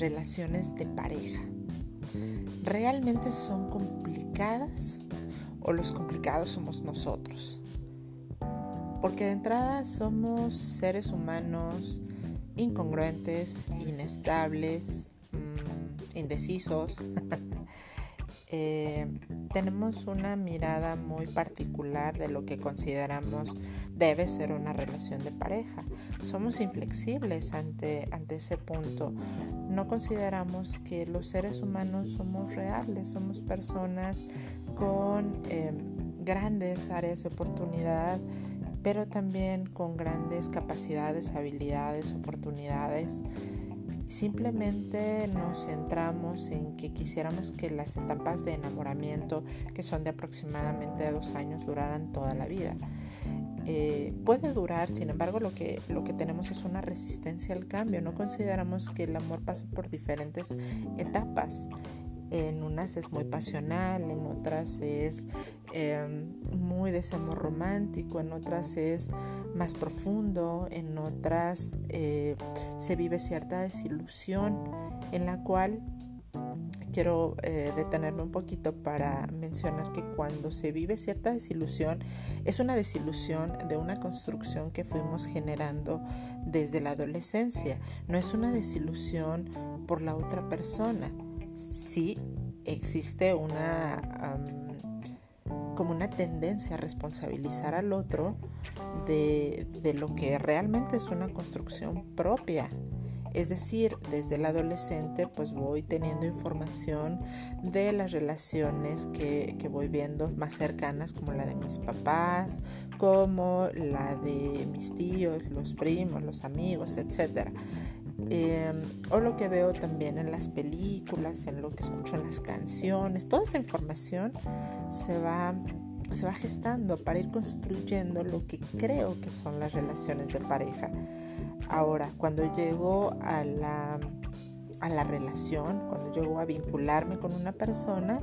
relaciones de pareja. ¿Realmente son complicadas o los complicados somos nosotros? Porque de entrada somos seres humanos incongruentes, inestables, mm, indecisos. Eh, tenemos una mirada muy particular de lo que consideramos debe ser una relación de pareja. Somos inflexibles ante, ante ese punto. No consideramos que los seres humanos somos reales, somos personas con eh, grandes áreas de oportunidad pero también con grandes capacidades, habilidades, oportunidades. Simplemente nos centramos en que quisiéramos que las etapas de enamoramiento, que son de aproximadamente dos años, duraran toda la vida. Eh, puede durar, sin embargo, lo que, lo que tenemos es una resistencia al cambio. No consideramos que el amor pasa por diferentes etapas en unas es muy pasional, en otras es em, muy desamor romántico, en otras es más profundo, en otras eh, se vive cierta desilusión en la cual quiero eh, detenerme un poquito para mencionar que cuando se vive cierta desilusión es una desilusión de una construcción que fuimos generando desde la adolescencia, no es una desilusión por la otra persona sí existe una como una tendencia a responsabilizar al otro de, de lo que realmente es una construcción propia. Es decir, desde el adolescente pues voy teniendo información de las relaciones que, que, voy viendo más cercanas como la de mis papás, como la de mis tíos, los primos, los amigos, etc. Em, o lo que veo también en las películas, en lo que escucho en las canciones, toda esa información se va, se va gestando para ir construyendo lo que creo que son las relaciones de pareja. Ahora, cuando llego a la, a la relación, cuando llego a vincularme con una persona,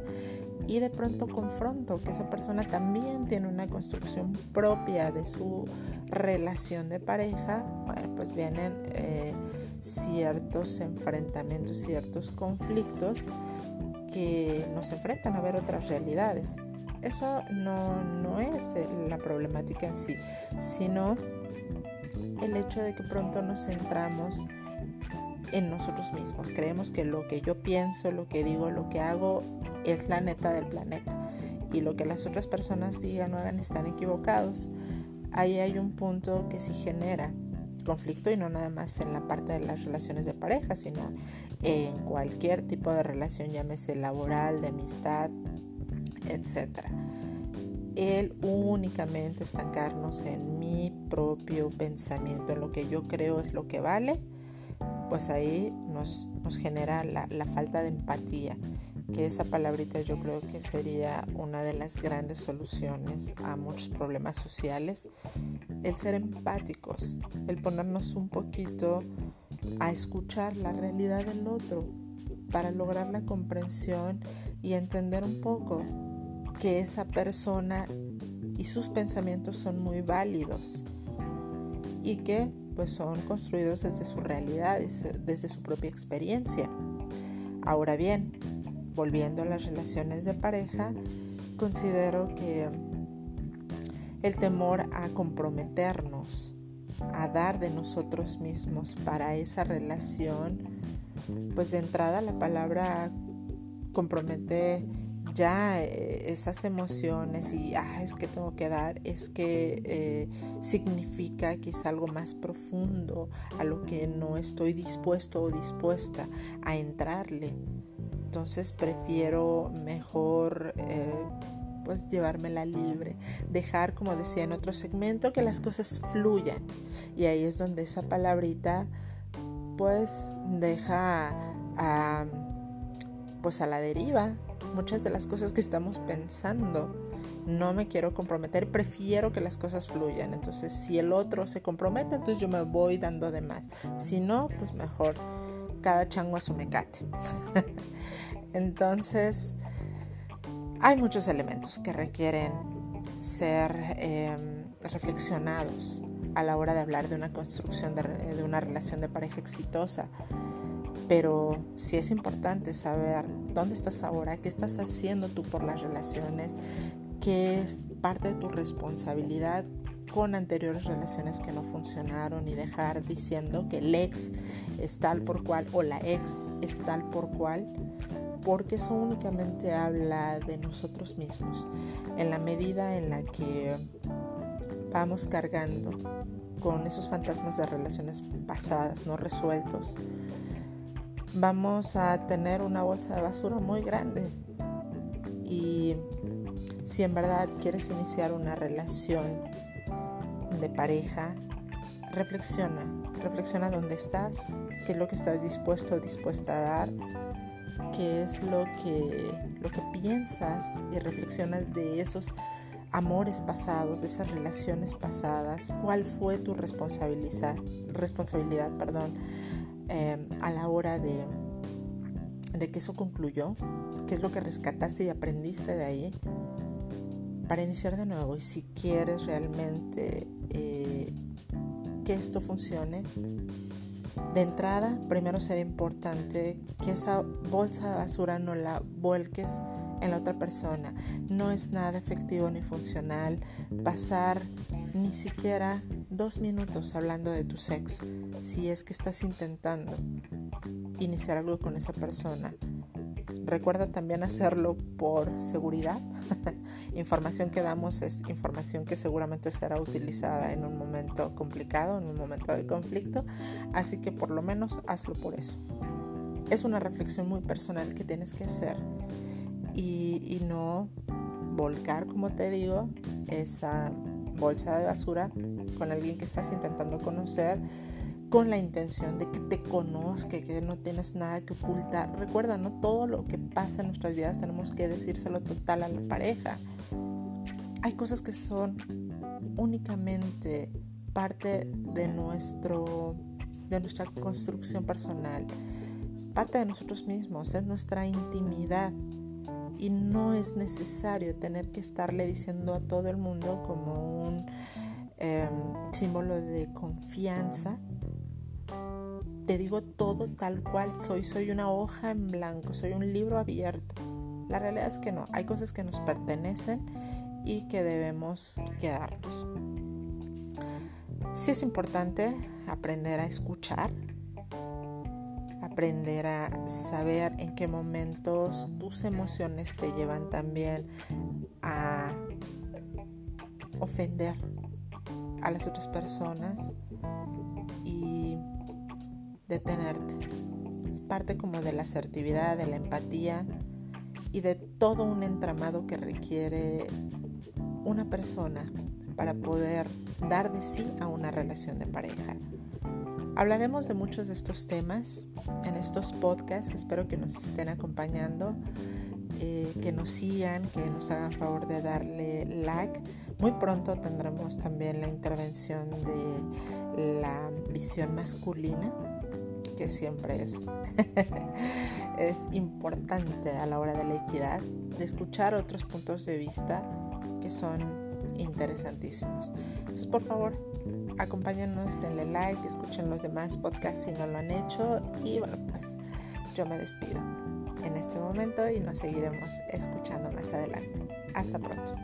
y de pronto confronto que esa persona también tiene una construcción propia de su relación de pareja, bueno, pues vienen eh, ciertos enfrentamientos, ciertos conflictos que nos enfrentan a ver otras realidades. Eso no, no es la problemática en sí, sino el hecho de que pronto nos centramos en nosotros mismos. Creemos que lo que yo pienso, lo que digo, lo que hago es la neta del planeta. Y lo que las otras personas digan o hagan están equivocados. Ahí hay un punto que sí genera conflicto y no nada más en la parte de las relaciones de pareja, sino en cualquier tipo de relación, llámese laboral, de amistad, etc. El únicamente estancarnos en mi propio pensamiento, en lo que yo creo es lo que vale, pues ahí nos, nos genera la, la falta de empatía que esa palabrita yo creo que sería una de las grandes soluciones a muchos problemas sociales, el ser empáticos, el ponernos un poquito a escuchar la realidad del otro para lograr la comprensión y entender un poco que esa persona y sus pensamientos son muy válidos y que pues son construidos desde su realidad, desde su propia experiencia. Ahora bien, volviendo a las relaciones de pareja, considero que el temor a comprometernos, a dar de nosotros mismos para esa relación, pues de entrada la palabra compromete ya eh, esas emociones y ah, es que tengo que dar, es que eh, significa que es algo más profundo a lo que no estoy dispuesto o dispuesta a entrarle. Entonces prefiero mejor eh, pues llevármela libre, dejar como decía en otro segmento que las cosas fluyan. Y ahí es donde esa palabrita pues deja a, pues a la deriva muchas de las cosas que estamos pensando. No me quiero comprometer, prefiero que las cosas fluyan. Entonces, si el otro se compromete, entonces yo me voy dando de más. Si no, pues mejor cada chango a su mecate. Entonces, hay muchos elementos que requieren ser em, reflexionados a la hora de hablar de una construcción de, una relación de pareja exitosa. Pero sí es importante saber dónde estás ahora, qué estás haciendo tú por las relaciones, qué es parte de tu responsabilidad con anteriores relaciones que no funcionaron y dejar diciendo que el ex es tal por cual o la ex es tal por cual, porque eso únicamente habla de nosotros mismos. En la medida en la que vamos cargando con esos fantasmas de relaciones pasadas no resueltos, vamos a tener una bolsa de basura muy grande. Y si en verdad quieres iniciar una relación de pareja, reflexiona, reflexiona dónde estás, qué es lo que estás dispuesto o dispuesta a dar, qué es lo que, lo que piensas y reflexionas de esos amores pasados, de esas relaciones pasadas, cuál fue tu responsabilidad, responsabilidad perdón, Em, a la hora de, de que eso concluyó, qué es lo que rescataste y aprendiste de ahí, para iniciar de nuevo. Y si quieres realmente eh, que esto funcione, de entrada, primero será importante que esa bolsa de basura no la vuelques en la otra persona. No es nada efectivo ni funcional pasar ni siquiera dos minutos hablando de tu sex si es que estás intentando iniciar algo con esa persona. Recuerda también hacerlo por seguridad. información que damos es información que seguramente será utilizada en un momento complicado, en un momento de conflicto, así que por lo menos hazlo por eso. Es una reflexión muy personal que tienes que hacer y, y no volcar, como te digo, esa bolsa de basura con alguien que estás intentando conocer con la intención de que te conozca, que no tienes nada que ocultar. Recuerda, no todo lo que pasa en nuestras vidas tenemos que decírselo total a la pareja. Hay cosas que son únicamente parte de nuestro de nuestra construcción personal, parte de nosotros mismos, es nuestra intimidad y no es necesario tener que estarle diciendo a todo el mundo como un em, símbolo de confianza. Te digo todo tal cual soy, soy una hoja en blanco, soy un libro abierto. La realidad es que no, hay cosas que nos pertenecen y que debemos quedarnos. Sí es importante aprender a escuchar, aprender a saber en qué momentos tus emociones te llevan también a ofender a las otras personas detenerte. Es parte como de la asertividad, de la empatía y de todo un entramado que requiere una persona para poder dar de sí a una relación de pareja. Hablaremos de muchos de estos temas en estos podcasts. Espero que nos estén acompañando, eh, que nos sigan, que nos hagan favor de darle like. Muy pronto tendremos también la intervención de la visión masculina, que siempre es, es importante a la hora de la equidad, de escuchar otros puntos de vista que son interesantísimos. Entonces, por favor, acompáñenos, denle like, escuchen los demás podcasts si no lo han hecho y bueno, pues yo me despido en este momento y nos seguiremos escuchando más adelante. Hasta pronto.